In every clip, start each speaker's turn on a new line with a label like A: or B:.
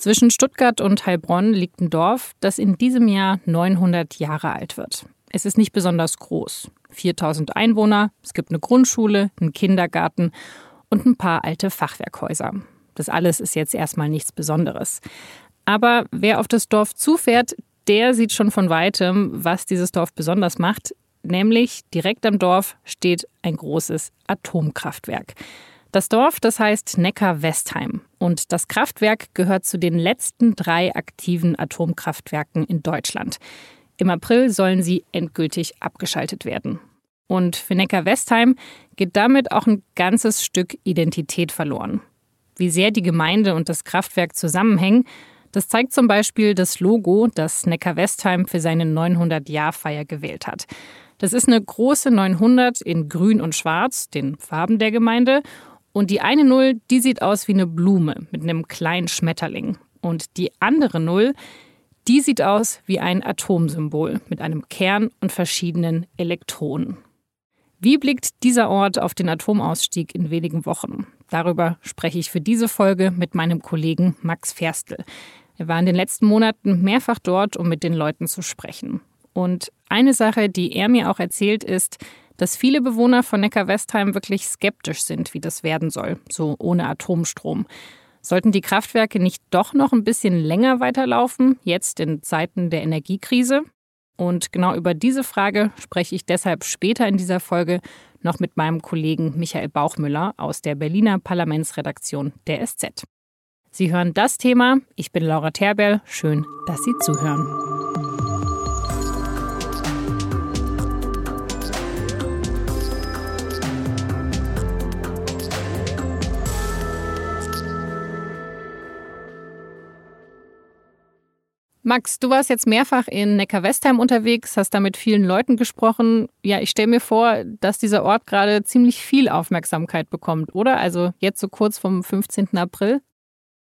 A: Zwischen Stuttgart und Heilbronn liegt ein Dorf, das in diesem Jahr 900 Jahre alt wird. Es ist nicht besonders groß. 4000 Einwohner, es gibt eine Grundschule, einen Kindergarten und ein paar alte Fachwerkhäuser. Das alles ist jetzt erstmal nichts Besonderes. Aber wer auf das Dorf zufährt, der sieht schon von weitem, was dieses Dorf besonders macht. Nämlich direkt am Dorf steht ein großes Atomkraftwerk. Das Dorf, das heißt Neckar-Westheim. Und das Kraftwerk gehört zu den letzten drei aktiven Atomkraftwerken in Deutschland. Im April sollen sie endgültig abgeschaltet werden. Und für Neckar-Westheim geht damit auch ein ganzes Stück Identität verloren. Wie sehr die Gemeinde und das Kraftwerk zusammenhängen, das zeigt zum Beispiel das Logo, das Neckar-Westheim für seine 900-Jahr-Feier gewählt hat. Das ist eine große 900 in Grün und Schwarz, den Farben der Gemeinde. Und die eine Null, die sieht aus wie eine Blume mit einem kleinen Schmetterling. Und die andere Null, die sieht aus wie ein Atomsymbol mit einem Kern und verschiedenen Elektronen. Wie blickt dieser Ort auf den Atomausstieg in wenigen Wochen? Darüber spreche ich für diese Folge mit meinem Kollegen Max Ferstel. Er war in den letzten Monaten mehrfach dort, um mit den Leuten zu sprechen. Und eine Sache, die er mir auch erzählt, ist, dass viele Bewohner von Neckar-Westheim wirklich skeptisch sind, wie das werden soll, so ohne Atomstrom. Sollten die Kraftwerke nicht doch noch ein bisschen länger weiterlaufen, jetzt in Zeiten der Energiekrise? Und genau über diese Frage spreche ich deshalb später in dieser Folge noch mit meinem Kollegen Michael Bauchmüller aus der Berliner Parlamentsredaktion der SZ. Sie hören das Thema. Ich bin Laura Terberl. Schön, dass Sie zuhören. Max, du warst jetzt mehrfach in Neckar-Westheim unterwegs, hast da mit vielen Leuten gesprochen. Ja, ich stelle mir vor, dass dieser Ort gerade ziemlich viel Aufmerksamkeit bekommt, oder? Also jetzt so kurz vom 15. April.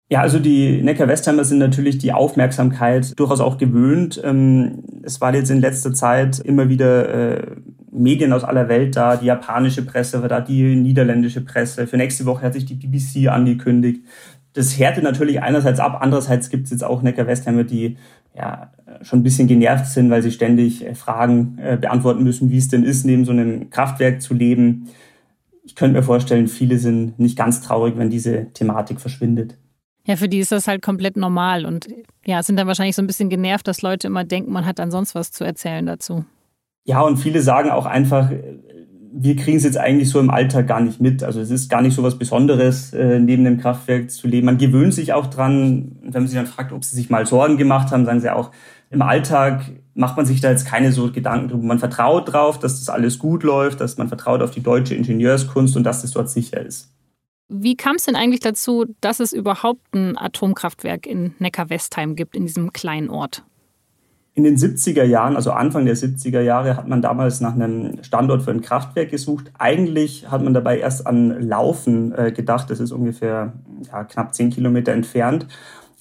B: Ja, also die Neckar-Westheimer sind natürlich die Aufmerksamkeit durchaus auch gewöhnt. Ähm, es war jetzt in letzter Zeit immer wieder äh, Medien aus aller Welt da, die japanische Presse war da, die niederländische Presse. Für nächste Woche hat sich die BBC angekündigt das härtet natürlich einerseits ab, andererseits gibt es jetzt auch Neckar-Westheimer, die ja schon ein bisschen genervt sind, weil sie ständig äh, Fragen äh, beantworten müssen, wie es denn ist, neben so einem Kraftwerk zu leben. Ich könnte mir vorstellen, viele sind nicht ganz traurig, wenn diese Thematik verschwindet.
A: Ja, für die ist das halt komplett normal und ja, sind dann wahrscheinlich so ein bisschen genervt, dass Leute immer denken, man hat dann sonst was zu erzählen dazu.
B: Ja, und viele sagen auch einfach, wir kriegen es jetzt eigentlich so im Alltag gar nicht mit. Also es ist gar nicht so was Besonderes, äh, neben dem Kraftwerk zu leben. Man gewöhnt sich auch dran. Wenn man sich dann fragt, ob sie sich mal Sorgen gemacht haben, sagen sie auch, im Alltag macht man sich da jetzt keine so Gedanken drüber. Man vertraut drauf, dass das alles gut läuft, dass man vertraut auf die deutsche Ingenieurskunst und dass das dort sicher ist.
A: Wie kam es denn eigentlich dazu, dass es überhaupt ein Atomkraftwerk in Neckar-Westheim gibt, in diesem kleinen Ort?
B: In den 70er Jahren, also Anfang der 70er Jahre, hat man damals nach einem Standort für ein Kraftwerk gesucht. Eigentlich hat man dabei erst an Laufen äh, gedacht. Das ist ungefähr ja, knapp zehn Kilometer entfernt.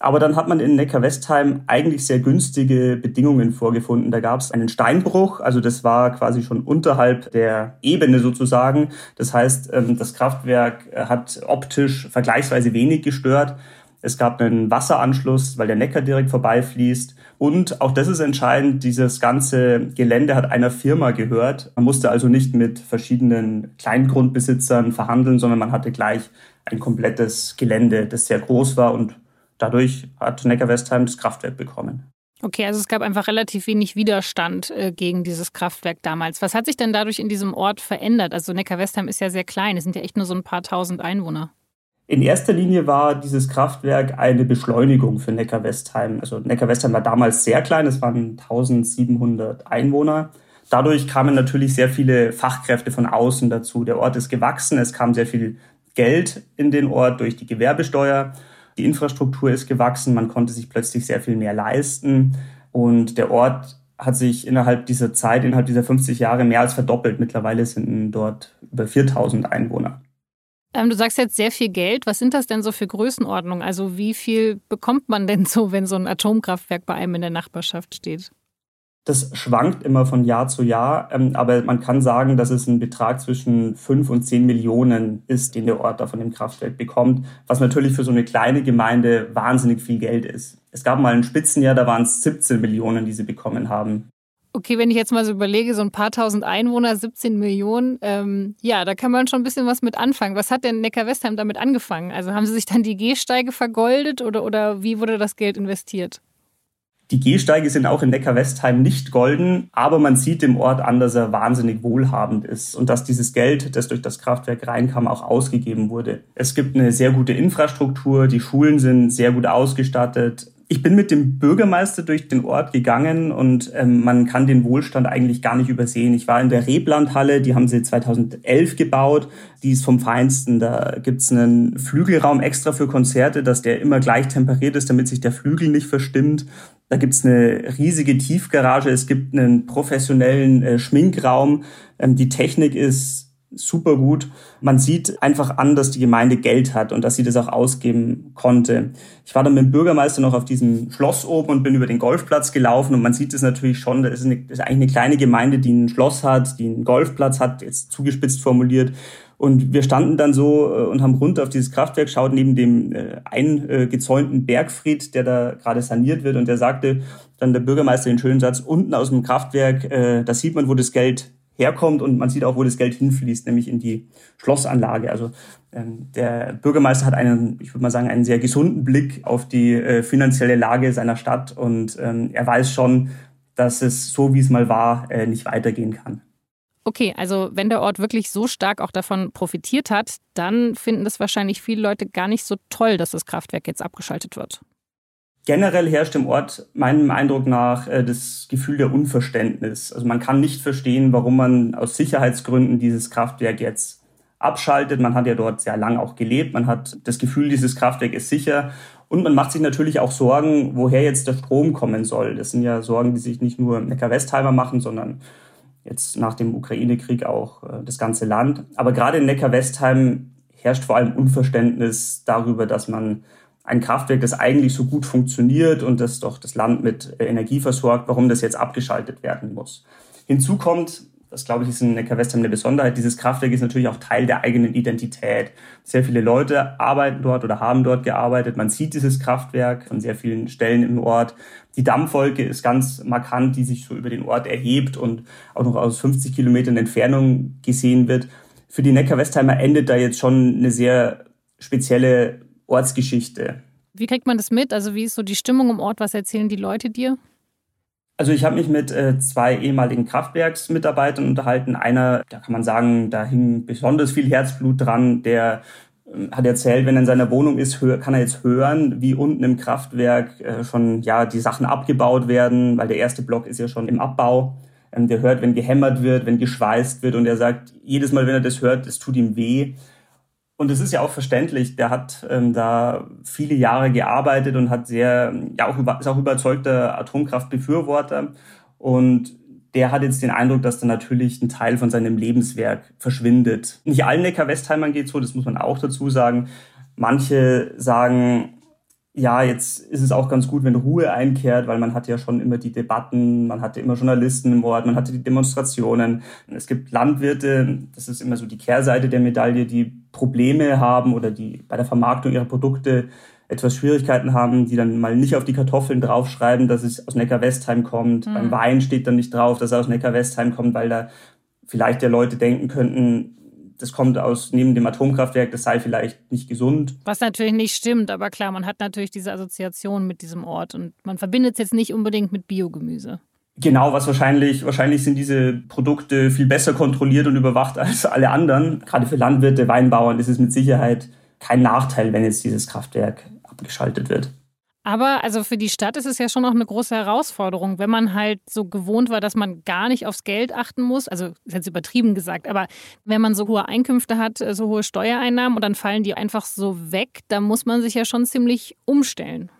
B: Aber dann hat man in Neckar-Westheim eigentlich sehr günstige Bedingungen vorgefunden. Da gab es einen Steinbruch, also das war quasi schon unterhalb der Ebene sozusagen. Das heißt, ähm, das Kraftwerk hat optisch vergleichsweise wenig gestört. Es gab einen Wasseranschluss, weil der Neckar direkt vorbeifließt. Und auch das ist entscheidend, dieses ganze Gelände hat einer Firma gehört. Man musste also nicht mit verschiedenen Kleingrundbesitzern verhandeln, sondern man hatte gleich ein komplettes Gelände, das sehr groß war und dadurch hat Neckar-Westheim das Kraftwerk bekommen.
A: Okay, also es gab einfach relativ wenig Widerstand äh, gegen dieses Kraftwerk damals. Was hat sich denn dadurch in diesem Ort verändert? Also Neckar-Westheim ist ja sehr klein, es sind ja echt nur so ein paar tausend Einwohner.
B: In erster Linie war dieses Kraftwerk eine Beschleunigung für Neckar-Westheim. Also Neckar-Westheim war damals sehr klein, es waren 1700 Einwohner. Dadurch kamen natürlich sehr viele Fachkräfte von außen dazu. Der Ort ist gewachsen, es kam sehr viel Geld in den Ort durch die Gewerbesteuer. Die Infrastruktur ist gewachsen, man konnte sich plötzlich sehr viel mehr leisten und der Ort hat sich innerhalb dieser Zeit, innerhalb dieser 50 Jahre mehr als verdoppelt. Mittlerweile sind dort über 4000 Einwohner.
A: Ähm, du sagst jetzt sehr viel Geld. Was sind das denn so für Größenordnungen? Also wie viel bekommt man denn so, wenn so ein Atomkraftwerk bei einem in der Nachbarschaft steht?
B: Das schwankt immer von Jahr zu Jahr, ähm, aber man kann sagen, dass es ein Betrag zwischen 5 und 10 Millionen ist, den der Ort da von dem Kraftwerk bekommt, was natürlich für so eine kleine Gemeinde wahnsinnig viel Geld ist. Es gab mal ein Spitzenjahr, da waren es 17 Millionen, die sie bekommen haben.
A: Okay, wenn ich jetzt mal so überlege, so ein paar tausend Einwohner, 17 Millionen, ähm, ja, da kann man schon ein bisschen was mit anfangen. Was hat denn Neckar-Westheim damit angefangen? Also haben sie sich dann die Gehsteige vergoldet oder, oder wie wurde das Geld investiert?
B: Die Gehsteige sind auch in Neckar-Westheim nicht golden, aber man sieht dem Ort an, dass er wahnsinnig wohlhabend ist und dass dieses Geld, das durch das Kraftwerk reinkam, auch ausgegeben wurde. Es gibt eine sehr gute Infrastruktur, die Schulen sind sehr gut ausgestattet. Ich bin mit dem Bürgermeister durch den Ort gegangen und ähm, man kann den Wohlstand eigentlich gar nicht übersehen. Ich war in der Reblandhalle, die haben sie 2011 gebaut. Die ist vom Feinsten. Da gibt's einen Flügelraum extra für Konzerte, dass der immer gleich temperiert ist, damit sich der Flügel nicht verstimmt. Da gibt's eine riesige Tiefgarage, es gibt einen professionellen äh, Schminkraum. Ähm, die Technik ist super gut. Man sieht einfach an, dass die Gemeinde Geld hat und dass sie das auch ausgeben konnte. Ich war dann mit dem Bürgermeister noch auf diesem Schloss oben und bin über den Golfplatz gelaufen und man sieht es natürlich schon, das ist, eine, das ist eigentlich eine kleine Gemeinde, die ein Schloss hat, die einen Golfplatz hat, jetzt zugespitzt formuliert. Und wir standen dann so äh, und haben runter auf dieses Kraftwerk schaut neben dem äh, eingezäunten Bergfried, der da gerade saniert wird. Und der sagte dann der Bürgermeister den schönen Satz, unten aus dem Kraftwerk, äh, da sieht man, wo das Geld herkommt und man sieht auch, wo das Geld hinfließt, nämlich in die Schlossanlage. Also ähm, der Bürgermeister hat einen, ich würde mal sagen, einen sehr gesunden Blick auf die äh, finanzielle Lage seiner Stadt und ähm, er weiß schon, dass es so, wie es mal war, äh, nicht weitergehen kann.
A: Okay, also wenn der Ort wirklich so stark auch davon profitiert hat, dann finden das wahrscheinlich viele Leute gar nicht so toll, dass das Kraftwerk jetzt abgeschaltet wird.
B: Generell herrscht im Ort meinem Eindruck nach äh, das Gefühl der Unverständnis. Also man kann nicht verstehen, warum man aus Sicherheitsgründen dieses Kraftwerk jetzt abschaltet. Man hat ja dort sehr lang auch gelebt. Man hat das Gefühl, dieses Kraftwerk ist sicher. Und man macht sich natürlich auch Sorgen, woher jetzt der Strom kommen soll. Das sind ja Sorgen, die sich nicht nur Neckar-Westheimer machen, sondern jetzt nach dem Ukraine-Krieg auch äh, das ganze Land. Aber gerade in Neckar-Westheim herrscht vor allem Unverständnis darüber, dass man ein Kraftwerk, das eigentlich so gut funktioniert und das doch das Land mit äh, Energie versorgt, warum das jetzt abgeschaltet werden muss. Hinzu kommt, das glaube ich ist in Neckar-Westheim eine Besonderheit, dieses Kraftwerk ist natürlich auch Teil der eigenen Identität. Sehr viele Leute arbeiten dort oder haben dort gearbeitet. Man sieht dieses Kraftwerk von sehr vielen Stellen im Ort. Die Dammwolke ist ganz markant, die sich so über den Ort erhebt und auch noch aus 50 Kilometern Entfernung gesehen wird. Für die Neckar-Westheimer endet da jetzt schon eine sehr spezielle Ortsgeschichte.
A: Wie kriegt man das mit? Also wie ist so die Stimmung im Ort? Was erzählen die Leute dir?
B: Also ich habe mich mit äh, zwei ehemaligen Kraftwerksmitarbeitern unterhalten. Einer, da kann man sagen, da hing besonders viel Herzblut dran. Der äh, hat erzählt, wenn er in seiner Wohnung ist, hör, kann er jetzt hören, wie unten im Kraftwerk äh, schon ja die Sachen abgebaut werden, weil der erste Block ist ja schon im Abbau. Ähm, der hört, wenn gehämmert wird, wenn geschweißt wird und er sagt, jedes Mal, wenn er das hört, es tut ihm weh. Und es ist ja auch verständlich, der hat ähm, da viele Jahre gearbeitet und hat sehr, ja auch ist auch überzeugter Atomkraftbefürworter. Und der hat jetzt den Eindruck, dass da natürlich ein Teil von seinem Lebenswerk verschwindet. Nicht allen Neckar-Westheimern geht so, das muss man auch dazu sagen. Manche sagen, ja, jetzt ist es auch ganz gut, wenn Ruhe einkehrt, weil man hat ja schon immer die Debatten, man hatte immer Journalisten im Ort, man hatte die Demonstrationen. Es gibt Landwirte, das ist immer so die Kehrseite der Medaille, die Probleme haben oder die bei der Vermarktung ihrer Produkte etwas Schwierigkeiten haben, die dann mal nicht auf die Kartoffeln draufschreiben, dass es aus Neckar-Westheim kommt. Mhm. Beim Wein steht dann nicht drauf, dass er aus Neckar-Westheim kommt, weil da vielleicht der Leute denken könnten, das kommt aus neben dem Atomkraftwerk, das sei vielleicht nicht gesund.
A: Was natürlich nicht stimmt, aber klar, man hat natürlich diese Assoziation mit diesem Ort und man verbindet es jetzt nicht unbedingt mit Biogemüse.
B: Genau, was wahrscheinlich, wahrscheinlich sind diese Produkte viel besser kontrolliert und überwacht als alle anderen. Gerade für Landwirte, Weinbauern ist es mit Sicherheit kein Nachteil, wenn jetzt dieses Kraftwerk abgeschaltet wird.
A: Aber also für die Stadt ist es ja schon noch eine große Herausforderung, wenn man halt so gewohnt war, dass man gar nicht aufs Geld achten muss. Also ist jetzt übertrieben gesagt, aber wenn man so hohe Einkünfte hat, äh, so hohe Steuereinnahmen und dann fallen die einfach so weg, dann muss man sich ja schon ziemlich umstellen.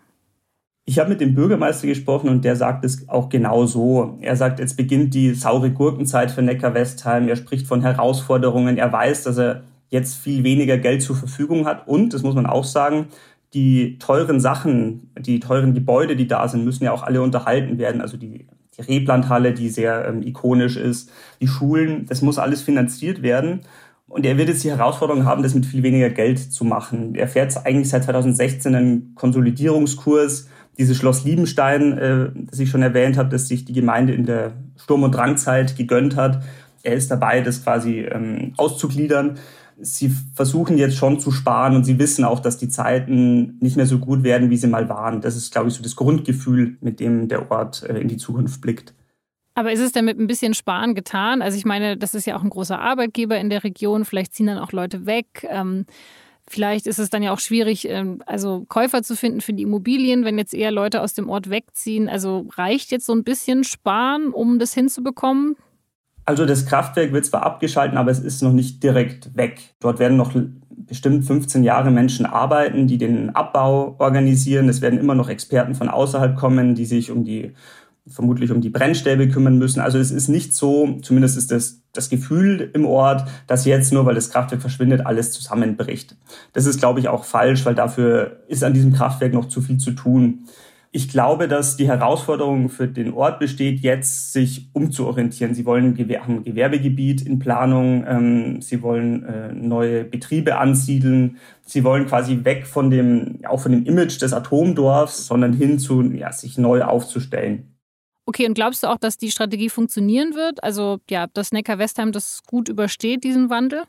B: Ich habe mit dem Bürgermeister gesprochen und der sagt es auch genau so. Er sagt, jetzt beginnt die saure Gurkenzeit für Neckar-Westheim. Er spricht von Herausforderungen. Er weiß, dass er jetzt viel weniger Geld zur Verfügung hat. Und, das muss man auch sagen, die teuren Sachen, die teuren Gebäude, die da sind, müssen ja auch alle unterhalten werden. Also die die Reblandhalle, die sehr ähm, ikonisch ist, die Schulen, das muss alles finanziert werden. Und er wird jetzt die Herausforderung haben, das mit viel weniger Geld zu machen. Er fährt eigentlich seit 2016 einen Konsolidierungskurs. Dieses Schloss Liebenstein, äh, das ich schon erwähnt habe, das sich die Gemeinde in der Sturm- und Drangzeit gegönnt hat. Er ist dabei, das quasi ähm, auszugliedern sie versuchen jetzt schon zu sparen und sie wissen auch, dass die Zeiten nicht mehr so gut werden, wie sie mal waren. Das ist, glaube ich, so das Grundgefühl, mit dem der Ort äh, in die Zukunft blickt.
A: Aber ist es denn mit ein bisschen Sparen getan? Also ich meine, das ist ja auch ein großer Arbeitgeber in der Region. Vielleicht ziehen dann auch Leute weg. Ähm, vielleicht ist es dann ja auch schwierig, ähm, also Käufer zu finden für die Immobilien, wenn jetzt eher Leute aus dem Ort wegziehen. Also reicht jetzt so ein bisschen Sparen, um das hinzubekommen?
B: Also das Kraftwerk wird zwar abgeschalten, aber es ist noch nicht direkt weg. Dort werden noch bestimmt 15 Jahre Menschen arbeiten, die den Abbau organisieren. Es werden immer noch Experten von außerhalb kommen, die sich um die vermutlich um die Brennstäbe kümmern müssen. Also es ist nicht so, zumindest ist das das Gefühl im Ort, dass jetzt nur, weil das Kraftwerk verschwindet, alles zusammenbricht. Das ist, glaube ich, auch falsch, weil dafür ist an diesem Kraftwerk noch zu viel zu tun. Ich glaube, dass die Herausforderung für den Ort besteht, jetzt sich umzuorientieren. Sie wollen haben ein Gewerbegebiet in Planung, ähm, sie wollen äh, neue Betriebe ansiedeln, sie wollen quasi weg von dem, auch von dem Image des Atomdorfs, sondern hin zu, ja, sich neu aufzustellen.
A: Okay, und glaubst du auch, dass die Strategie funktionieren wird? Also, ja, dass Neckar-Westheim das gut übersteht, diesen Wandel?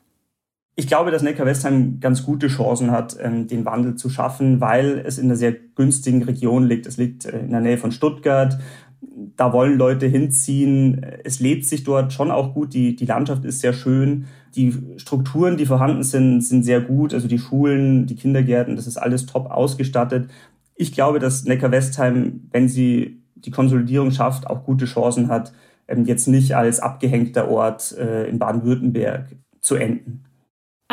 B: Ich glaube, dass Neckar-Westheim ganz gute Chancen hat, ähm, den Wandel zu schaffen, weil es in einer sehr günstigen Region liegt. Es liegt äh, in der Nähe von Stuttgart. Da wollen Leute hinziehen. Es lebt sich dort schon auch gut. Die, die Landschaft ist sehr schön. Die Strukturen, die vorhanden sind, sind sehr gut. Also die Schulen, die Kindergärten, das ist alles top ausgestattet. Ich glaube, dass Neckar-Westheim, wenn sie die Konsolidierung schafft, auch gute Chancen hat, ähm, jetzt nicht als abgehängter Ort äh, in Baden-Württemberg zu enden.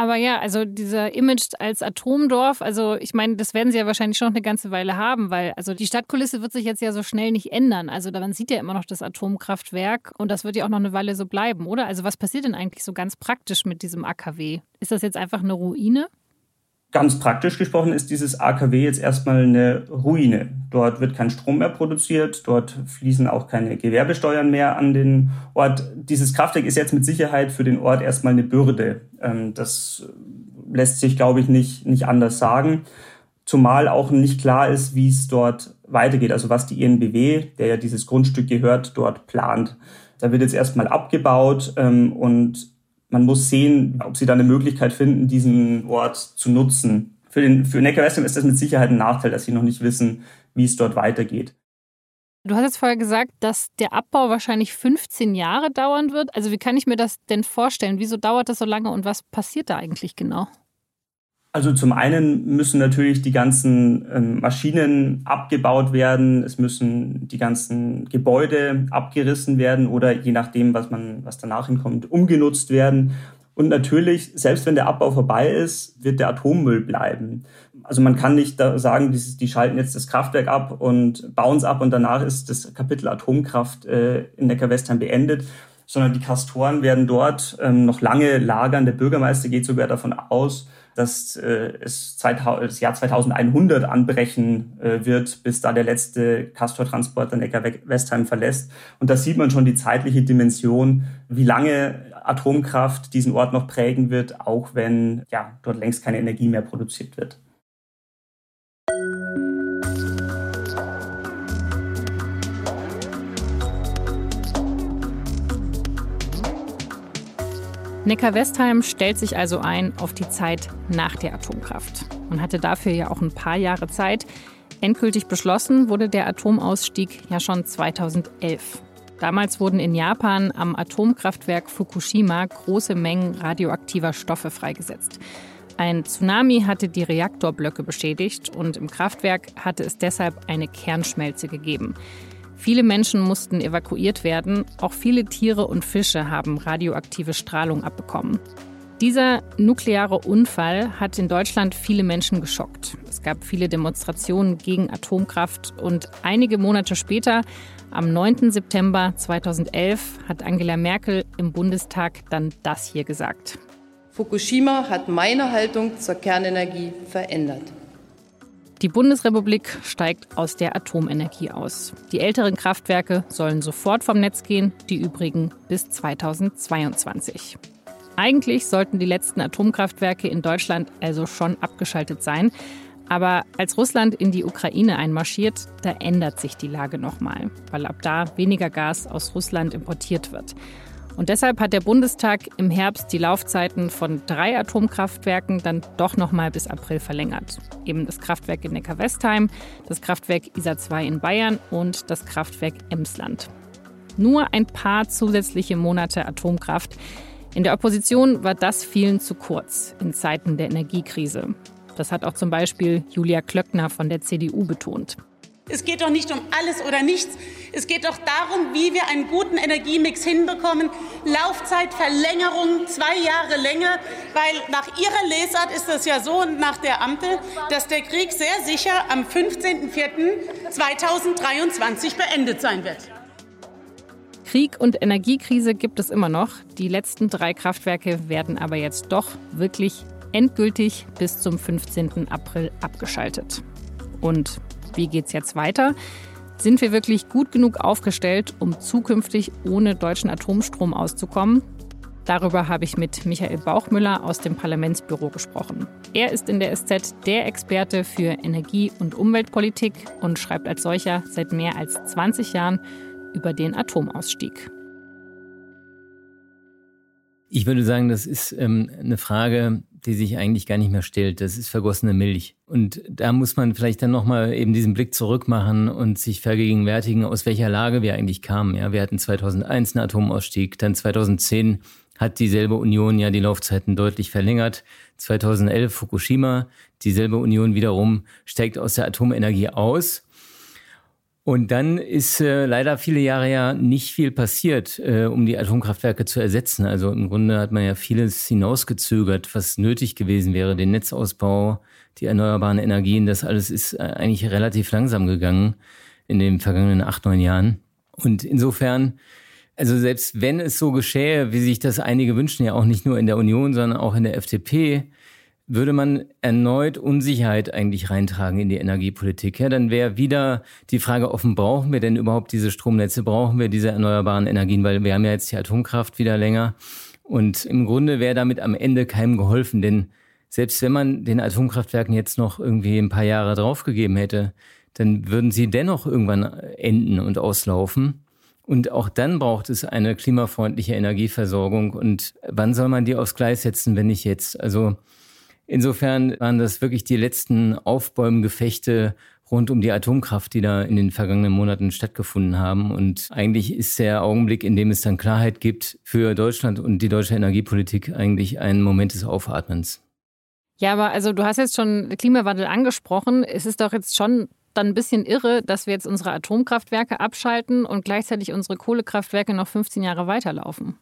A: Aber ja, also dieser Image als Atomdorf, also ich meine, das werden sie ja wahrscheinlich schon noch eine ganze Weile haben, weil also die Stadtkulisse wird sich jetzt ja so schnell nicht ändern. Also man sieht ja immer noch das Atomkraftwerk und das wird ja auch noch eine Weile so bleiben, oder? Also was passiert denn eigentlich so ganz praktisch mit diesem AKW? Ist das jetzt einfach eine Ruine?
B: Ganz praktisch gesprochen ist dieses AKW jetzt erstmal eine Ruine. Dort wird kein Strom mehr produziert, dort fließen auch keine Gewerbesteuern mehr an den Ort. Dieses Kraftwerk ist jetzt mit Sicherheit für den Ort erstmal eine Bürde. Ähm, das lässt sich, glaube ich, nicht, nicht anders sagen. Zumal auch nicht klar ist, wie es dort weitergeht, also was die INBW, der ja dieses Grundstück gehört, dort plant. Da wird jetzt erstmal abgebaut ähm, und man muss sehen, ob sie da eine Möglichkeit finden, diesen Ort zu nutzen. Für, den, für Neckar-Westheim ist das mit Sicherheit ein Nachteil, dass sie noch nicht wissen, wie es dort weitergeht.
A: Du hast jetzt vorher gesagt, dass der Abbau wahrscheinlich 15 Jahre dauern wird. Also wie kann ich mir das denn vorstellen? Wieso dauert das so lange und was passiert da eigentlich genau?
B: Also zum einen müssen natürlich die ganzen ähm, Maschinen abgebaut werden, es müssen die ganzen Gebäude abgerissen werden oder je nachdem, was man, was danach hinkommt, umgenutzt werden. Und natürlich, selbst wenn der Abbau vorbei ist, wird der Atommüll bleiben. Also man kann nicht sagen, die, die schalten jetzt das Kraftwerk ab und bauen es ab und danach ist das Kapitel Atomkraft äh, in Neckar-Westheim beendet, sondern die Kastoren werden dort ähm, noch lange lagern. Der Bürgermeister geht sogar davon aus, dass äh, es 2000, das Jahr 2100 anbrechen äh, wird, bis da der letzte Castor-Transporter Neckar-Westheim verlässt. Und da sieht man schon die zeitliche Dimension, wie lange Atomkraft diesen Ort noch prägen wird, auch wenn ja, dort längst keine Energie mehr produziert wird.
A: Neckar-Westheim stellt sich also ein auf die Zeit nach der Atomkraft und hatte dafür ja auch ein paar Jahre Zeit. Endgültig beschlossen wurde der Atomausstieg ja schon 2011. Damals wurden in Japan am Atomkraftwerk Fukushima große Mengen radioaktiver Stoffe freigesetzt. Ein Tsunami hatte die Reaktorblöcke beschädigt und im Kraftwerk hatte es deshalb eine Kernschmelze gegeben. Viele Menschen mussten evakuiert werden, auch viele Tiere und Fische haben radioaktive Strahlung abbekommen. Dieser nukleare Unfall hat in Deutschland viele Menschen geschockt. Es gab viele Demonstrationen gegen Atomkraft und einige Monate später, am 9. September 2011, hat Angela Merkel im Bundestag dann das hier gesagt.
C: Fukushima hat meine Haltung zur Kernenergie verändert.
A: Die Bundesrepublik steigt aus der Atomenergie aus. Die älteren Kraftwerke sollen sofort vom Netz gehen, die übrigen bis 2022. Eigentlich sollten die letzten Atomkraftwerke in Deutschland also schon abgeschaltet sein. Aber als Russland in die Ukraine einmarschiert, da ändert sich die Lage nochmal, weil ab da weniger Gas aus Russland importiert wird. Und deshalb hat der Bundestag im Herbst die Laufzeiten von drei Atomkraftwerken dann doch nochmal bis April verlängert. Eben das Kraftwerk in Neckar-Westheim, das Kraftwerk ISA 2 in Bayern und das Kraftwerk Emsland. Nur ein paar zusätzliche Monate Atomkraft. In der Opposition war das vielen zu kurz in Zeiten der Energiekrise. Das hat auch zum Beispiel Julia Klöckner von der CDU betont.
C: Es geht doch nicht um alles oder nichts. Es geht doch darum, wie wir einen guten Energiemix hinbekommen. Laufzeitverlängerung zwei Jahre länger, weil nach Ihrer Lesart ist das ja so und nach der Ampel, dass der Krieg sehr sicher am 15.04.2023 beendet sein wird.
A: Krieg und Energiekrise gibt es immer noch. Die letzten drei Kraftwerke werden aber jetzt doch wirklich endgültig bis zum 15. April abgeschaltet. Und wie geht es jetzt weiter? Sind wir wirklich gut genug aufgestellt, um zukünftig ohne deutschen Atomstrom auszukommen? Darüber habe ich mit Michael Bauchmüller aus dem Parlamentsbüro gesprochen. Er ist in der SZ der Experte für Energie- und Umweltpolitik und schreibt als solcher seit mehr als 20 Jahren über den Atomausstieg.
D: Ich würde sagen, das ist ähm, eine Frage, die sich eigentlich gar nicht mehr stellt. Das ist vergossene Milch. Und da muss man vielleicht dann nochmal eben diesen Blick zurück machen und sich vergegenwärtigen, aus welcher Lage wir eigentlich kamen. Ja, wir hatten 2001 einen Atomausstieg, dann 2010 hat dieselbe Union ja die Laufzeiten deutlich verlängert. 2011 Fukushima, dieselbe Union wiederum steigt aus der Atomenergie aus. Und dann ist äh, leider viele Jahre ja nicht viel passiert, äh, um die Atomkraftwerke zu ersetzen. Also im Grunde hat man ja vieles hinausgezögert, was nötig gewesen wäre. Den Netzausbau, die erneuerbaren Energien, das alles ist äh, eigentlich relativ langsam gegangen in den vergangenen acht, neun Jahren. Und insofern, also selbst wenn es so geschähe, wie sich das einige wünschen, ja auch nicht nur in der Union, sondern auch in der FDP, würde man erneut Unsicherheit eigentlich reintragen in die Energiepolitik. Ja, dann wäre wieder die Frage offen, brauchen wir denn überhaupt diese Stromnetze, brauchen wir diese erneuerbaren Energien, weil wir haben ja jetzt die Atomkraft wieder länger. Und im Grunde wäre damit am Ende keinem geholfen, denn selbst wenn man den Atomkraftwerken jetzt noch irgendwie ein paar Jahre draufgegeben hätte, dann würden sie dennoch irgendwann enden und auslaufen. Und auch dann braucht es eine klimafreundliche Energieversorgung. Und wann soll man die aufs Gleis setzen, wenn nicht jetzt? Also Insofern waren das wirklich die letzten Aufbäumgefechte rund um die Atomkraft, die da in den vergangenen Monaten stattgefunden haben. Und eigentlich ist der Augenblick, in dem es dann Klarheit gibt für Deutschland und die deutsche Energiepolitik, eigentlich ein Moment des Aufatmens.
A: Ja, aber also du hast jetzt schon Klimawandel angesprochen. Es ist doch jetzt schon dann ein bisschen irre, dass wir jetzt unsere Atomkraftwerke abschalten und gleichzeitig unsere Kohlekraftwerke noch 15 Jahre weiterlaufen.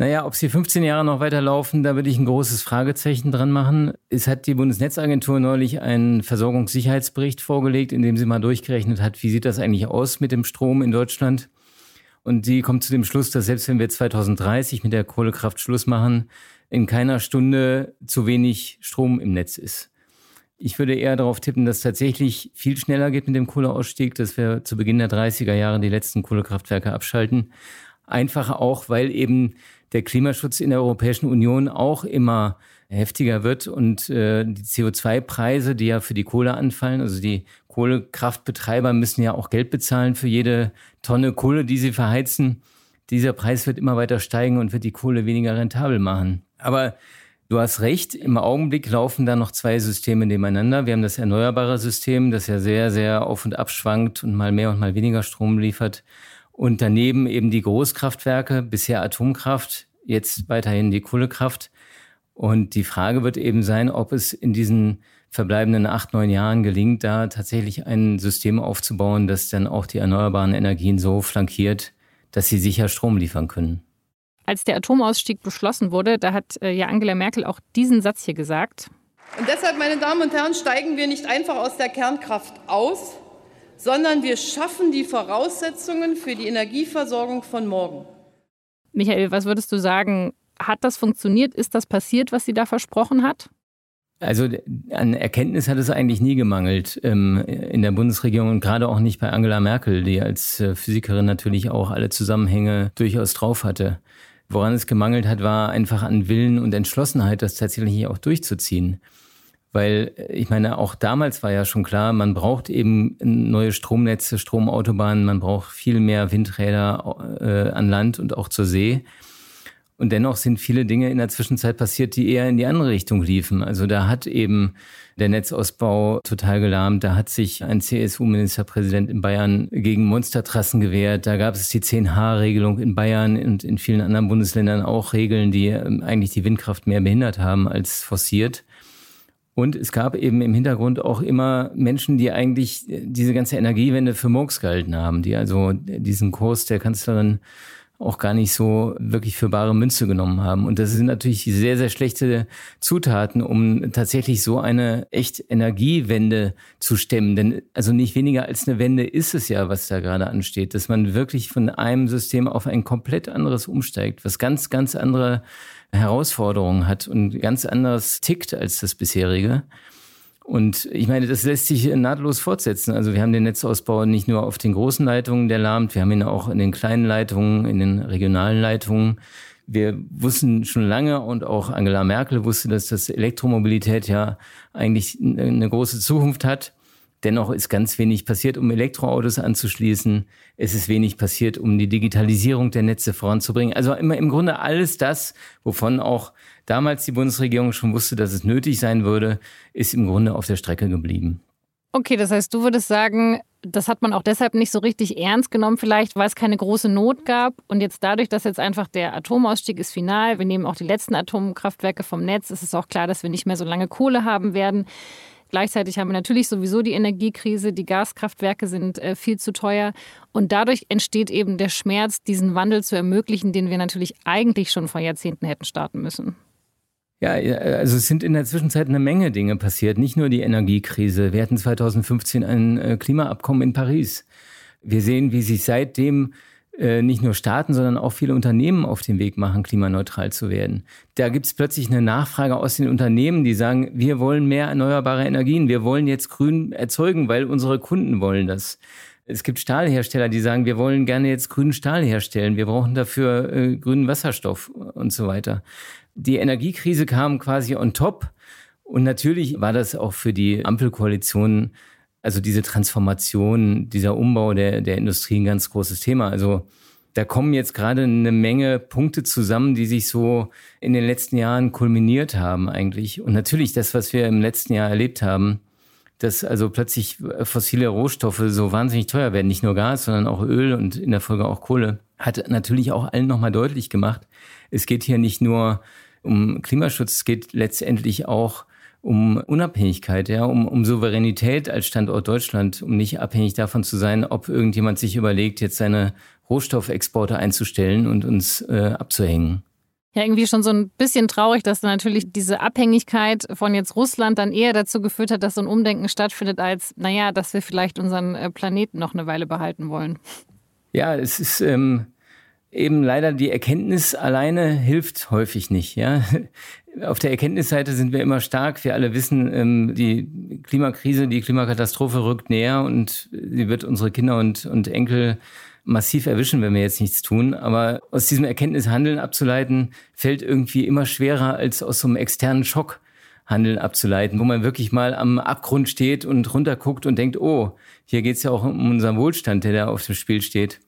D: Naja, ob sie 15 Jahre noch weiterlaufen, da würde ich ein großes Fragezeichen dran machen. Es hat die Bundesnetzagentur neulich einen Versorgungssicherheitsbericht vorgelegt, in dem sie mal durchgerechnet hat, wie sieht das eigentlich aus mit dem Strom in Deutschland. Und sie kommt zu dem Schluss, dass selbst wenn wir 2030 mit der Kohlekraft Schluss machen, in keiner Stunde zu wenig Strom im Netz ist. Ich würde eher darauf tippen, dass es tatsächlich viel schneller geht mit dem Kohleausstieg, dass wir zu Beginn der 30er Jahre die letzten Kohlekraftwerke abschalten. Einfach auch, weil eben der Klimaschutz in der Europäischen Union auch immer heftiger wird und äh, die CO2-Preise, die ja für die Kohle anfallen, also die Kohlekraftbetreiber müssen ja auch Geld bezahlen für jede Tonne Kohle, die sie verheizen. Dieser Preis wird immer weiter steigen und wird die Kohle weniger rentabel machen. Aber du hast recht, im Augenblick laufen da noch zwei Systeme nebeneinander. Wir haben das erneuerbare System, das ja sehr, sehr auf und ab schwankt und mal mehr und mal weniger Strom liefert. Und daneben eben die Großkraftwerke, bisher Atomkraft, jetzt weiterhin die Kohlekraft. Und die Frage wird eben sein, ob es in diesen verbleibenden acht, neun Jahren gelingt, da tatsächlich ein System aufzubauen, das dann auch die erneuerbaren Energien so flankiert, dass sie sicher Strom liefern können.
A: Als der Atomausstieg beschlossen wurde, da hat äh, ja Angela Merkel auch diesen Satz hier gesagt.
E: Und deshalb, meine Damen und Herren, steigen wir nicht einfach aus der Kernkraft aus, sondern wir schaffen die Voraussetzungen für die Energieversorgung von morgen.
A: Michael, was würdest du sagen? Hat das funktioniert? Ist das passiert, was sie da versprochen hat?
D: Also an Erkenntnis hat es eigentlich nie gemangelt ähm, in der Bundesregierung und gerade auch nicht bei Angela Merkel, die als äh, Physikerin natürlich auch alle Zusammenhänge durchaus drauf hatte. Woran es gemangelt hat, war einfach an Willen und Entschlossenheit, das tatsächlich auch durchzuziehen. Weil äh, ich meine, auch damals war ja schon klar, man braucht eben neue Stromnetze, Stromautobahnen, man braucht viel mehr Windräder äh, an Land und auch zur See. Und dennoch sind viele Dinge in der Zwischenzeit passiert, die eher in die andere Richtung liefen. Also da hat eben der Netzausbau total gelahmt. Da hat sich ein CSU-Ministerpräsident in Bayern gegen Monstertrassen gewehrt. Da gab es die 10H-Regelung in Bayern und in vielen anderen Bundesländern auch Regeln, die ähm, eigentlich die Windkraft mehr behindert haben als forciert. Und es gab eben im Hintergrund auch immer Menschen, die eigentlich diese ganze Energiewende für Murks gehalten haben, die also diesen Kurs der Kanzlerin auch gar nicht so wirklich für bare Münze genommen haben. Und das sind natürlich sehr, sehr schlechte Zutaten, um tatsächlich so eine echt Energiewende zu stemmen. Denn also nicht weniger als eine Wende ist es ja, was da gerade ansteht, dass man wirklich von einem System auf ein komplett anderes umsteigt, was ganz, ganz andere Herausforderungen hat und ganz anderes tickt als das bisherige. Und ich meine, das lässt sich nahtlos fortsetzen. Also wir haben den Netzausbau nicht nur auf den großen Leitungen, der lahmt, wir haben ihn auch in den kleinen Leitungen, in den regionalen Leitungen. Wir wussten schon lange und auch Angela Merkel wusste, dass das Elektromobilität ja eigentlich eine große Zukunft hat. Dennoch ist ganz wenig passiert, um Elektroautos anzuschließen. Es ist wenig passiert, um die Digitalisierung der Netze voranzubringen. Also immer im Grunde alles das, wovon auch damals die Bundesregierung schon wusste, dass es nötig sein würde, ist im Grunde auf der Strecke geblieben.
A: Okay, das heißt, du würdest sagen, das hat man auch deshalb nicht so richtig ernst genommen, vielleicht, weil es keine große Not gab. Und jetzt dadurch, dass jetzt einfach der Atomausstieg ist final, wir nehmen auch die letzten Atomkraftwerke vom Netz, ist es auch klar, dass wir nicht mehr so lange Kohle haben werden. Gleichzeitig haben wir natürlich sowieso die Energiekrise, die Gaskraftwerke sind äh, viel zu teuer und dadurch entsteht eben der Schmerz, diesen Wandel zu ermöglichen, den wir natürlich eigentlich schon vor Jahrzehnten hätten starten müssen.
D: Ja, also es sind in der Zwischenzeit eine Menge Dinge passiert, nicht nur die Energiekrise. Wir hatten 2015 ein äh, Klimaabkommen in Paris. Wir sehen, wie sich seitdem nicht nur Staaten, sondern auch viele Unternehmen auf den Weg machen, klimaneutral zu werden. Da gibt es plötzlich eine Nachfrage aus den Unternehmen, die sagen, wir wollen mehr erneuerbare Energien, wir wollen jetzt grün erzeugen, weil unsere Kunden wollen das. Es gibt Stahlhersteller, die sagen, wir wollen gerne jetzt grünen Stahl herstellen, wir brauchen dafür äh, grünen Wasserstoff und so weiter. Die Energiekrise kam quasi on top. Und natürlich war das auch für die Ampelkoalition also diese Transformation, dieser Umbau der, der Industrie ein ganz großes Thema. Also da kommen jetzt gerade eine Menge Punkte zusammen, die sich so in den letzten Jahren kulminiert haben eigentlich. Und natürlich das, was wir im letzten Jahr erlebt haben, dass also plötzlich fossile Rohstoffe so wahnsinnig teuer werden, nicht nur Gas, sondern auch Öl und in der Folge auch Kohle, hat natürlich auch allen nochmal deutlich gemacht, es geht hier nicht nur um Klimaschutz, es geht letztendlich auch um Unabhängigkeit, ja, um, um Souveränität als Standort Deutschland, um nicht abhängig davon zu sein, ob irgendjemand sich überlegt, jetzt seine Rohstoffexporte einzustellen und uns äh, abzuhängen.
A: Ja, irgendwie schon so ein bisschen traurig, dass natürlich diese Abhängigkeit von jetzt Russland dann eher dazu geführt hat, dass so ein Umdenken stattfindet, als, naja, dass wir vielleicht unseren äh, Planeten noch eine Weile behalten wollen.
D: Ja, es ist ähm, eben leider die Erkenntnis alleine hilft häufig nicht. Ja? Auf der Erkenntnisseite sind wir immer stark. Wir alle wissen, ähm, die Klimakrise, die Klimakatastrophe rückt näher und sie wird unsere Kinder und, und Enkel massiv erwischen, wenn wir jetzt nichts tun. Aber aus diesem Erkenntnishandeln abzuleiten, fällt irgendwie immer schwerer als aus so einem externen Schock. Handeln abzuleiten, wo man wirklich mal am Abgrund steht und runterguckt und denkt, oh, hier geht's ja auch um unseren Wohlstand, der da auf dem Spiel steht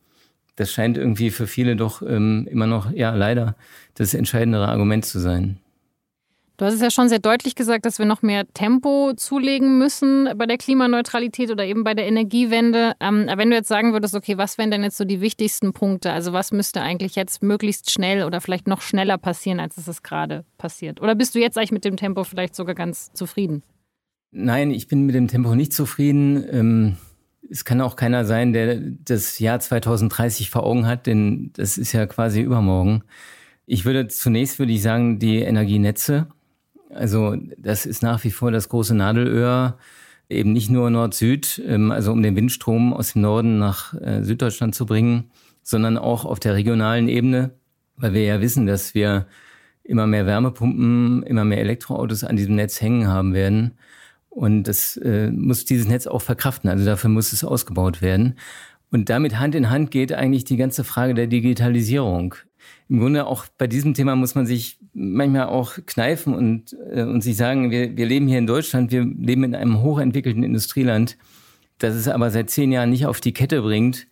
D: das scheint irgendwie für viele doch ähm, immer noch, ja, leider das entscheidendere Argument zu sein.
A: Du hast es ja schon sehr deutlich gesagt, dass wir noch mehr Tempo zulegen müssen bei der Klimaneutralität oder eben bei der Energiewende. Ähm, wenn du jetzt sagen würdest, okay, was wären denn jetzt so die wichtigsten Punkte? Also was müsste eigentlich jetzt möglichst schnell oder vielleicht noch schneller passieren, als es es gerade passiert? Oder bist du jetzt eigentlich mit dem Tempo vielleicht sogar ganz zufrieden?
D: Nein, ich bin mit dem Tempo nicht zufrieden. Ähm es kann auch keiner sein, der das Jahr 2030 vor Augen hat, denn das ist ja quasi übermorgen. Ich würde zunächst würde ich sagen, die Energienetze. Also das ist nach wie vor das große Nadelöhr, eben nicht nur Nord-Süd, ähm, also um den Windstrom aus dem Norden nach äh, Süddeutschland zu bringen, sondern auch auf der regionalen Ebene, weil wir ja wissen, dass wir immer mehr Wärmepumpen, immer mehr Elektroautos an diesem Netz hängen haben werden. Und das äh, muss dieses Netz auch verkraften. Also dafür muss es ausgebaut werden. Und damit Hand in Hand geht eigentlich die ganze Frage der Digitalisierung. Im Grunde auch bei diesem Thema muss man sich manchmal auch kneifen und, äh, und sich sagen, wir, wir leben hier in Deutschland, wir leben in einem hochentwickelten Industrieland, das es aber seit zehn Jahren nicht auf die Kette bringt,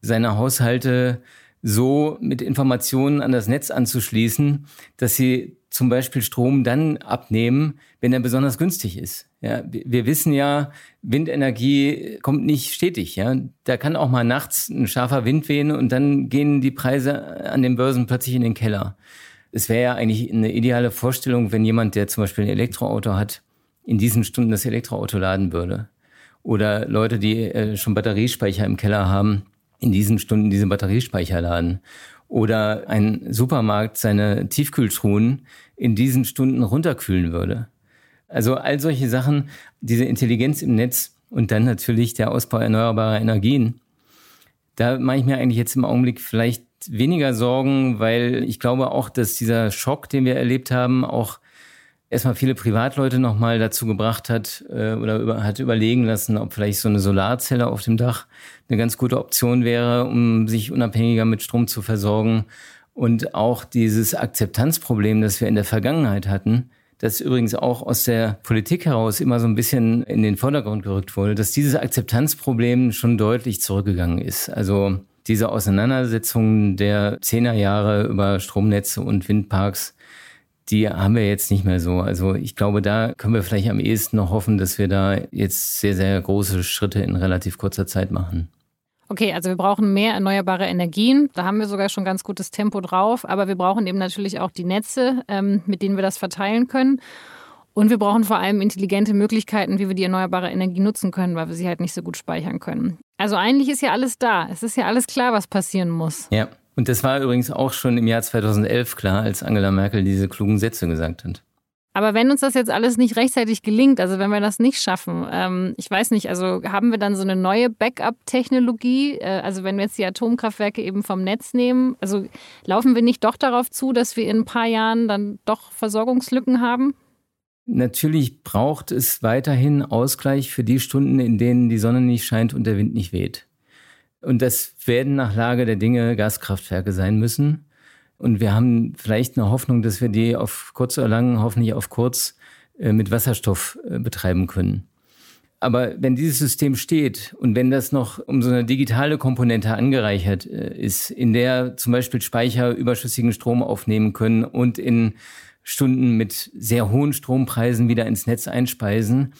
D: seine Haushalte so mit Informationen an das Netz anzuschließen, dass sie zum Beispiel Strom dann abnehmen, wenn er besonders günstig ist. Ja, wir wissen ja, Windenergie kommt nicht stetig. Ja, da kann auch mal nachts ein scharfer Wind wehen und dann gehen die Preise an den Börsen plötzlich in den Keller. Es wäre ja eigentlich eine ideale Vorstellung, wenn jemand, der zum Beispiel ein Elektroauto hat, in diesen Stunden das Elektroauto laden würde. Oder Leute, die äh, schon Batteriespeicher im Keller haben, in diesen Stunden diese Batteriespeicher laden oder ein Supermarkt seine Tiefkühltruhen in diesen Stunden runterkühlen würde. Also all solche Sachen, diese Intelligenz im Netz und dann natürlich der Ausbau erneuerbarer Energien. Da mache ich mir eigentlich jetzt im Augenblick vielleicht weniger Sorgen, weil ich glaube auch, dass dieser Schock, den wir erlebt haben, auch erstmal viele Privatleute nochmal dazu gebracht hat äh, oder über, hat überlegen lassen, ob vielleicht so eine Solarzelle auf dem Dach eine ganz gute Option wäre, um sich unabhängiger mit Strom zu versorgen. Und auch dieses Akzeptanzproblem, das wir in der Vergangenheit hatten, das übrigens auch aus der Politik heraus immer so ein bisschen in den Vordergrund gerückt wurde, dass dieses Akzeptanzproblem schon deutlich zurückgegangen ist. Also diese Auseinandersetzungen der Zehnerjahre über Stromnetze und Windparks, die haben wir jetzt nicht mehr so. Also ich glaube, da können wir vielleicht am ehesten noch hoffen, dass wir da jetzt sehr, sehr große Schritte in relativ kurzer Zeit machen.
A: Okay, also wir brauchen mehr erneuerbare Energien. Da haben wir sogar schon ganz gutes Tempo drauf. Aber wir brauchen eben natürlich auch die Netze, ähm, mit denen wir das verteilen können. Und wir brauchen vor allem intelligente Möglichkeiten, wie wir die erneuerbare Energie nutzen können, weil wir sie halt nicht so gut speichern können. Also eigentlich ist ja alles da. Es ist ja alles klar, was passieren muss.
D: Ja. Und das war übrigens auch schon im Jahr 2011 klar, als Angela Merkel diese klugen Sätze gesagt hat.
A: Aber wenn uns das jetzt alles nicht rechtzeitig gelingt, also wenn wir das nicht schaffen, ähm, ich weiß nicht, also haben wir dann so eine neue Backup-Technologie? Äh, also wenn wir jetzt die Atomkraftwerke eben vom Netz nehmen, also laufen wir nicht doch darauf zu, dass wir in ein paar Jahren dann doch Versorgungslücken haben?
D: Natürlich braucht es weiterhin Ausgleich für die Stunden, in denen die Sonne nicht scheint und der Wind nicht weht. Und das werden nach Lage der Dinge Gaskraftwerke sein müssen. Und wir haben vielleicht eine Hoffnung, dass wir die auf kurz oder lang, hoffentlich auf kurz, äh, mit Wasserstoff äh, betreiben können. Aber wenn dieses System steht und wenn das noch um so eine digitale Komponente angereichert äh, ist, in der zum Beispiel Speicher überschüssigen Strom aufnehmen können und in Stunden mit sehr hohen Strompreisen wieder ins Netz einspeisen,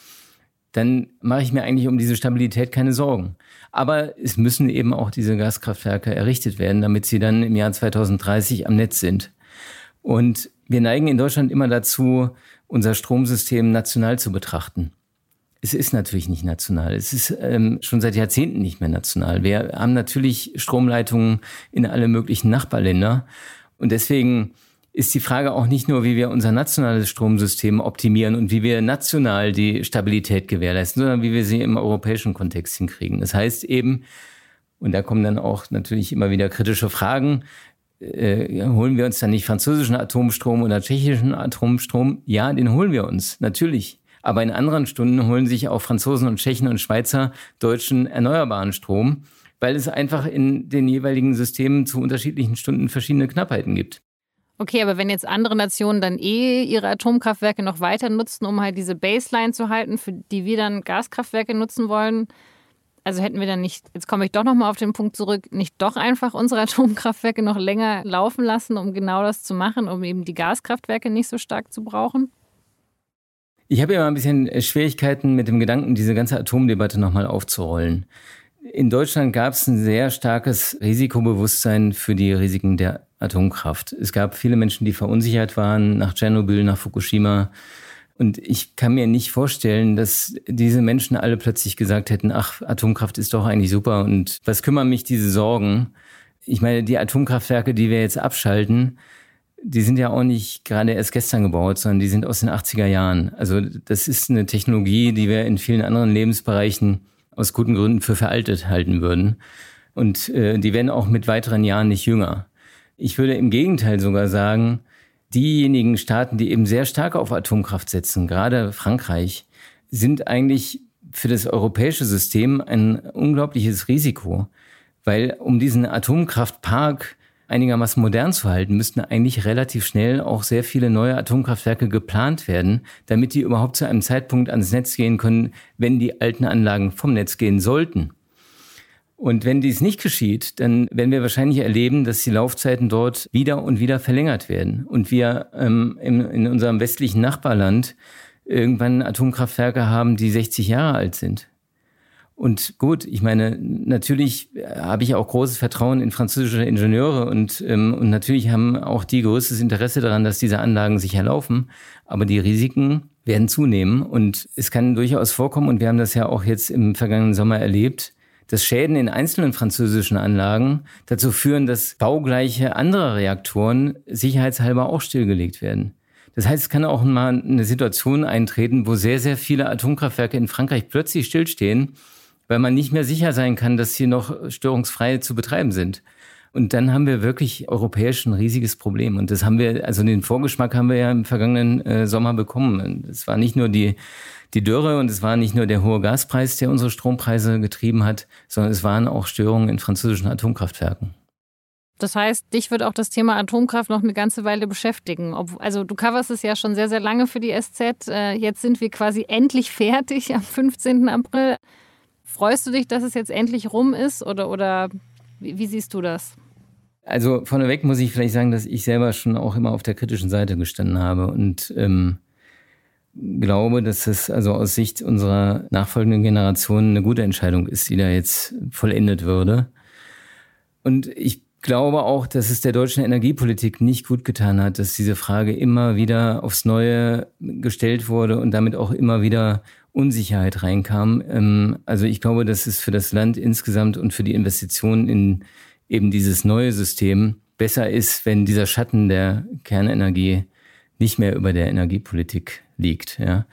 D: dann mache ich mir eigentlich um diese Stabilität keine Sorgen. Aber es müssen eben auch diese Gaskraftwerke errichtet werden, damit sie dann im Jahr 2030 am Netz sind. Und wir neigen in Deutschland immer dazu, unser Stromsystem national zu betrachten. Es ist natürlich nicht national. Es ist ähm, schon seit Jahrzehnten nicht mehr national. Wir haben natürlich Stromleitungen in alle möglichen Nachbarländer. Und deswegen ist die Frage auch nicht nur, wie wir unser nationales Stromsystem optimieren und wie wir national die Stabilität gewährleisten, sondern wie wir sie im europäischen Kontext hinkriegen. Das heißt eben, und da kommen dann auch natürlich immer wieder kritische Fragen, äh, holen wir uns dann nicht französischen Atomstrom oder tschechischen Atomstrom? Ja, den holen wir uns, natürlich. Aber in anderen Stunden holen sich auch Franzosen und Tschechen und Schweizer deutschen erneuerbaren Strom, weil es einfach in den jeweiligen Systemen zu unterschiedlichen Stunden verschiedene Knappheiten gibt.
A: Okay, aber wenn jetzt andere Nationen dann eh ihre Atomkraftwerke noch weiter nutzen, um halt diese Baseline zu halten, für die wir dann Gaskraftwerke nutzen wollen, also hätten wir dann nicht, jetzt komme ich doch nochmal auf den Punkt zurück, nicht doch einfach unsere Atomkraftwerke noch länger laufen lassen, um genau das zu machen, um eben die Gaskraftwerke nicht so stark zu brauchen?
D: Ich habe ja ein bisschen Schwierigkeiten mit dem Gedanken, diese ganze Atomdebatte nochmal aufzurollen. In Deutschland gab es ein sehr starkes Risikobewusstsein für die Risiken der Atomkraft. Es gab viele Menschen, die verunsichert waren nach Tschernobyl, nach Fukushima. Und ich kann mir nicht vorstellen, dass diese Menschen alle plötzlich gesagt hätten, ach, Atomkraft ist doch eigentlich super und was kümmern mich diese Sorgen? Ich meine, die Atomkraftwerke, die wir jetzt abschalten, die sind ja auch nicht gerade erst gestern gebaut, sondern die sind aus den 80er Jahren. Also das ist eine Technologie, die wir in vielen anderen Lebensbereichen aus guten Gründen für veraltet halten würden. Und äh, die werden auch mit weiteren Jahren nicht jünger. Ich würde im Gegenteil sogar sagen, diejenigen Staaten, die eben sehr stark auf Atomkraft setzen, gerade Frankreich, sind eigentlich für das europäische System ein unglaubliches Risiko. Weil um diesen Atomkraftpark einigermaßen modern zu halten, müssten eigentlich relativ schnell auch sehr viele neue Atomkraftwerke geplant werden, damit die überhaupt zu einem Zeitpunkt ans Netz gehen können, wenn die alten Anlagen vom Netz gehen sollten. Und wenn dies nicht geschieht, dann werden wir wahrscheinlich erleben, dass die Laufzeiten dort wieder und wieder verlängert werden. Und wir ähm, in, in unserem westlichen Nachbarland irgendwann Atomkraftwerke haben, die 60 Jahre alt sind. Und gut, ich meine, natürlich habe ich auch großes Vertrauen in französische Ingenieure und, ähm, und natürlich haben auch die größtes Interesse daran, dass diese Anlagen sich erlaufen. Aber die Risiken werden zunehmen und es kann durchaus vorkommen, und wir haben das ja auch jetzt im vergangenen Sommer erlebt, dass Schäden in einzelnen französischen Anlagen dazu führen, dass baugleiche andere Reaktoren sicherheitshalber auch stillgelegt werden. Das heißt, es kann auch mal eine Situation eintreten, wo sehr, sehr viele Atomkraftwerke in Frankreich plötzlich stillstehen weil man nicht mehr sicher sein kann, dass sie noch störungsfrei zu betreiben sind. Und dann haben wir wirklich europäisch ein riesiges Problem. Und das haben wir, also den Vorgeschmack haben wir ja im vergangenen äh, Sommer bekommen. Es war nicht nur die, die Dürre und es war nicht nur der hohe Gaspreis, der unsere Strompreise getrieben hat, sondern es waren auch Störungen in französischen Atomkraftwerken.
A: Das heißt, dich wird auch das Thema Atomkraft noch eine ganze Weile beschäftigen. Also du coverst es ja schon sehr, sehr lange für die SZ. Äh, jetzt sind wir quasi endlich fertig am 15. April. Freust du dich, dass es jetzt endlich rum ist oder, oder wie, wie siehst du das?
D: Also vorneweg muss ich vielleicht sagen, dass ich selber schon auch immer auf der kritischen Seite gestanden habe und ähm, glaube, dass es also aus Sicht unserer nachfolgenden Generation eine gute Entscheidung ist, die da jetzt vollendet würde. Und ich glaube auch, dass es der deutschen Energiepolitik nicht gut getan hat, dass diese Frage immer wieder aufs Neue gestellt wurde und damit auch immer wieder Unsicherheit reinkam. Ähm, also ich glaube, dass es für das Land insgesamt und für die Investitionen in eben dieses neue System besser ist, wenn dieser Schatten der Kernenergie nicht mehr über der Energiepolitik liegt. Ja.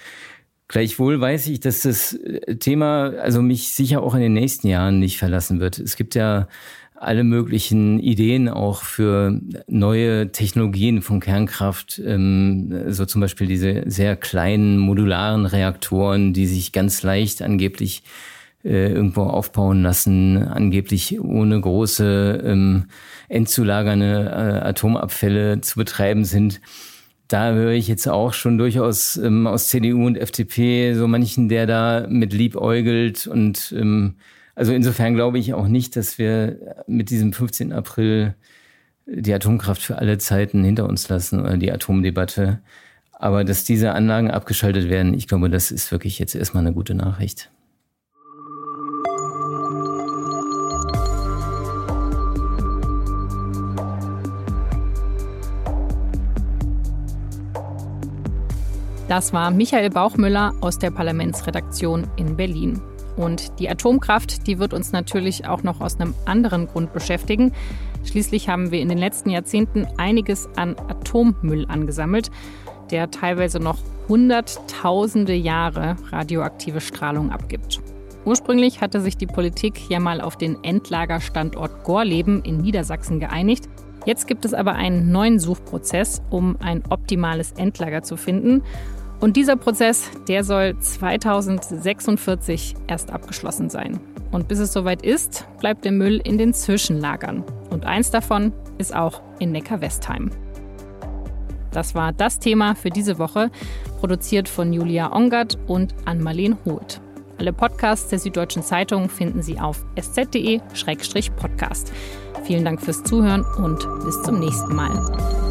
D: Gleichwohl weiß ich, dass das Thema also mich sicher auch in den nächsten Jahren nicht verlassen wird. Es gibt ja alle möglichen Ideen auch für neue Technologien von Kernkraft, ähm, so zum Beispiel diese sehr kleinen modularen Reaktoren, die sich ganz leicht angeblich äh, irgendwo aufbauen lassen, angeblich ohne große ähm, endzulagernde äh, Atomabfälle zu betreiben sind. Da höre ich jetzt auch schon durchaus ähm, aus CDU und FDP so manchen, der da mit liebäugelt und ähm, also insofern glaube ich auch nicht, dass wir mit diesem 15. April die Atomkraft für alle Zeiten hinter uns lassen oder die Atomdebatte. Aber dass diese Anlagen abgeschaltet werden, ich glaube, das ist wirklich jetzt erstmal eine gute Nachricht.
A: Das war Michael Bauchmüller aus der Parlamentsredaktion in Berlin. Und die Atomkraft, die wird uns natürlich auch noch aus einem anderen Grund beschäftigen. Schließlich haben wir in den letzten Jahrzehnten einiges an Atommüll angesammelt, der teilweise noch hunderttausende Jahre radioaktive Strahlung abgibt. Ursprünglich hatte sich die Politik ja mal auf den Endlagerstandort Gorleben in Niedersachsen geeinigt. Jetzt gibt es aber einen neuen Suchprozess, um ein optimales Endlager zu finden. Und dieser Prozess, der soll 2046 erst abgeschlossen sein. Und bis es soweit ist, bleibt der Müll in den Zwischenlagern. Und eins davon ist auch in Neckar-Westheim. Das war das Thema für diese Woche, produziert von Julia Ongert und Ann-Marleen Hoth. Alle Podcasts der Süddeutschen Zeitung finden Sie auf sz.de-podcast. Vielen Dank fürs Zuhören und bis zum nächsten Mal.